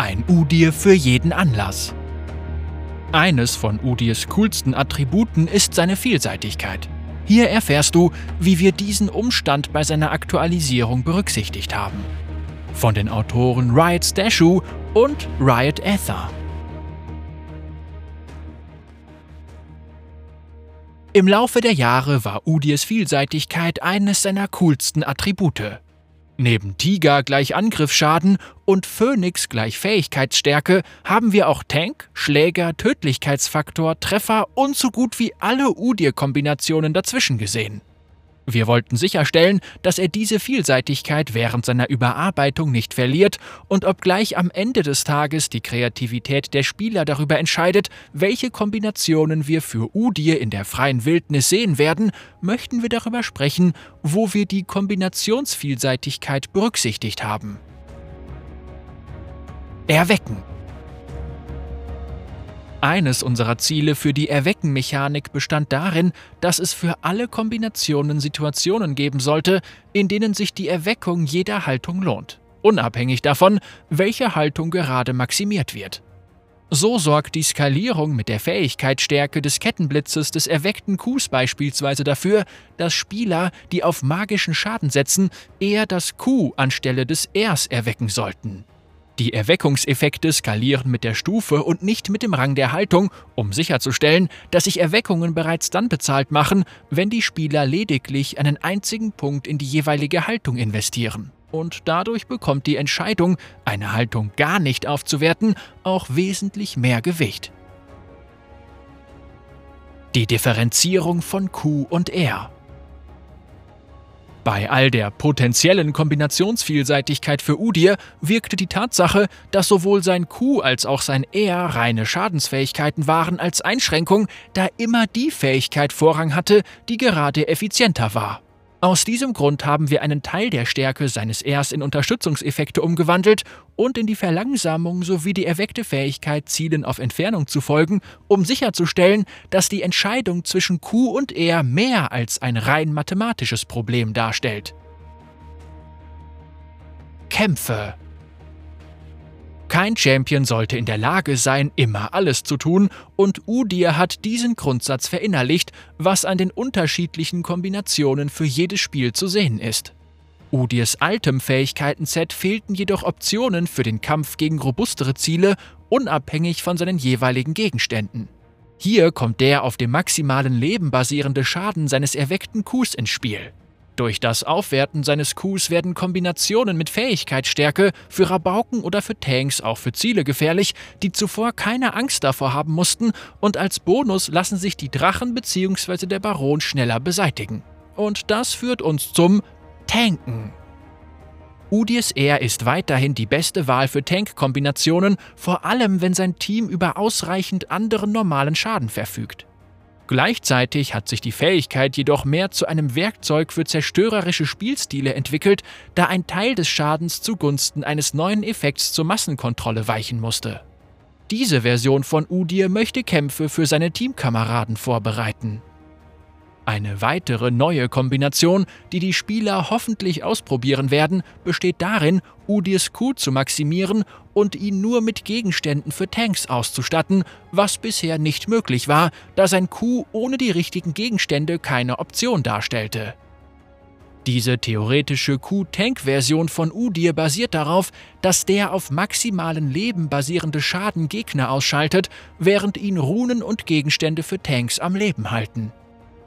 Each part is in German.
Ein Udir für jeden Anlass. Eines von Udirs coolsten Attributen ist seine Vielseitigkeit. Hier erfährst du, wie wir diesen Umstand bei seiner Aktualisierung berücksichtigt haben. Von den Autoren Riot Stashu und Riot Ether. Im Laufe der Jahre war Udirs Vielseitigkeit eines seiner coolsten Attribute. Neben Tiger gleich Angriffsschaden und Phönix gleich Fähigkeitsstärke haben wir auch Tank, Schläger, Tödlichkeitsfaktor, Treffer und so gut wie alle Udir-Kombinationen dazwischen gesehen. Wir wollten sicherstellen, dass er diese Vielseitigkeit während seiner Überarbeitung nicht verliert und obgleich am Ende des Tages die Kreativität der Spieler darüber entscheidet, welche Kombinationen wir für Udir in der freien Wildnis sehen werden, möchten wir darüber sprechen, wo wir die Kombinationsvielseitigkeit berücksichtigt haben. Erwecken eines unserer Ziele für die Erwecken-Mechanik bestand darin, dass es für alle Kombinationen Situationen geben sollte, in denen sich die Erweckung jeder Haltung lohnt, unabhängig davon, welche Haltung gerade maximiert wird. So sorgt die Skalierung mit der Fähigkeitsstärke des Kettenblitzes des erweckten Qs beispielsweise dafür, dass Spieler, die auf magischen Schaden setzen, eher das Q anstelle des Rs erwecken sollten. Die Erweckungseffekte skalieren mit der Stufe und nicht mit dem Rang der Haltung, um sicherzustellen, dass sich Erweckungen bereits dann bezahlt machen, wenn die Spieler lediglich einen einzigen Punkt in die jeweilige Haltung investieren. Und dadurch bekommt die Entscheidung, eine Haltung gar nicht aufzuwerten, auch wesentlich mehr Gewicht. Die Differenzierung von Q und R bei all der potenziellen Kombinationsvielseitigkeit für Udir wirkte die Tatsache, dass sowohl sein Q als auch sein R reine Schadensfähigkeiten waren, als Einschränkung, da immer die Fähigkeit Vorrang hatte, die gerade effizienter war. Aus diesem Grund haben wir einen Teil der Stärke seines Rs in Unterstützungseffekte umgewandelt und in die Verlangsamung sowie die erweckte Fähigkeit, Zielen auf Entfernung zu folgen, um sicherzustellen, dass die Entscheidung zwischen Q und R mehr als ein rein mathematisches Problem darstellt. Kämpfe kein Champion sollte in der Lage sein, immer alles zu tun, und Udir hat diesen Grundsatz verinnerlicht, was an den unterschiedlichen Kombinationen für jedes Spiel zu sehen ist. Udirs altem Fähigkeiten-Set fehlten jedoch Optionen für den Kampf gegen robustere Ziele, unabhängig von seinen jeweiligen Gegenständen. Hier kommt der auf dem maximalen Leben basierende Schaden seines erweckten Qs ins Spiel. Durch das Aufwerten seines Qs werden Kombinationen mit Fähigkeitsstärke für Rabauken oder für Tanks auch für Ziele gefährlich, die zuvor keine Angst davor haben mussten und als Bonus lassen sich die Drachen bzw. der Baron schneller beseitigen. Und das führt uns zum Tanken. Udirs R ist weiterhin die beste Wahl für Tank-Kombinationen, vor allem wenn sein Team über ausreichend anderen normalen Schaden verfügt. Gleichzeitig hat sich die Fähigkeit jedoch mehr zu einem Werkzeug für zerstörerische Spielstile entwickelt, da ein Teil des Schadens zugunsten eines neuen Effekts zur Massenkontrolle weichen musste. Diese Version von Udir möchte Kämpfe für seine Teamkameraden vorbereiten. Eine weitere neue Kombination, die die Spieler hoffentlich ausprobieren werden, besteht darin, Udirs Q zu maximieren und ihn nur mit Gegenständen für Tanks auszustatten, was bisher nicht möglich war, da sein Q ohne die richtigen Gegenstände keine Option darstellte. Diese theoretische Q-Tank-Version von Udir basiert darauf, dass der auf maximalen Leben basierende Schaden Gegner ausschaltet, während ihn Runen und Gegenstände für Tanks am Leben halten.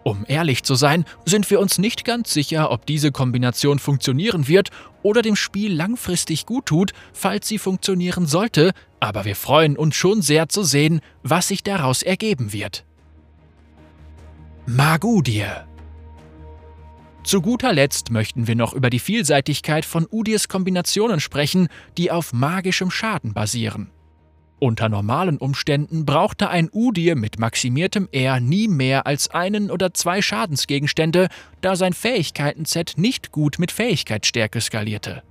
Um ehrlich zu sein, sind wir uns nicht ganz sicher, ob diese Kombination funktionieren wird oder dem Spiel langfristig gut tut, falls sie funktionieren sollte, aber wir freuen uns schon sehr zu sehen, was sich daraus ergeben wird. Magudir zu guter Letzt möchten wir noch über die Vielseitigkeit von Udirs Kombinationen sprechen, die auf magischem Schaden basieren. Unter normalen Umständen brauchte ein Udir mit maximiertem R nie mehr als einen oder zwei Schadensgegenstände, da sein Fähigkeiten-Set nicht gut mit Fähigkeitsstärke skalierte.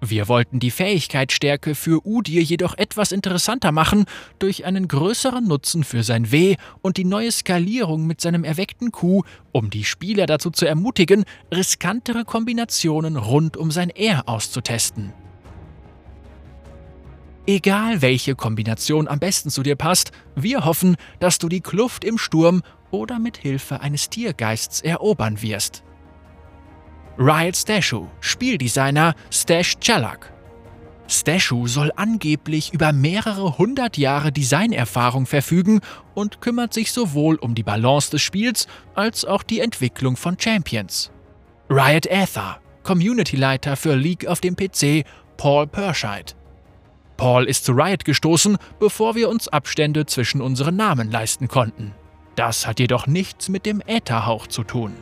Wir wollten die Fähigkeitsstärke für Udir jedoch etwas interessanter machen durch einen größeren Nutzen für sein W und die neue Skalierung mit seinem erweckten Q, um die Spieler dazu zu ermutigen, riskantere Kombinationen rund um sein R auszutesten. Egal welche Kombination am besten zu dir passt, wir hoffen, dass du die Kluft im Sturm oder mit Hilfe eines Tiergeists erobern wirst. Riot Stashu, Spieldesigner Stash Chalak. Stashu soll angeblich über mehrere hundert Jahre Designerfahrung verfügen und kümmert sich sowohl um die Balance des Spiels als auch die Entwicklung von Champions. Riot Aether, Community-Leiter für League auf dem PC, Paul Perscheid. Paul ist zu Riot gestoßen, bevor wir uns Abstände zwischen unseren Namen leisten konnten. Das hat jedoch nichts mit dem Ätherhauch zu tun.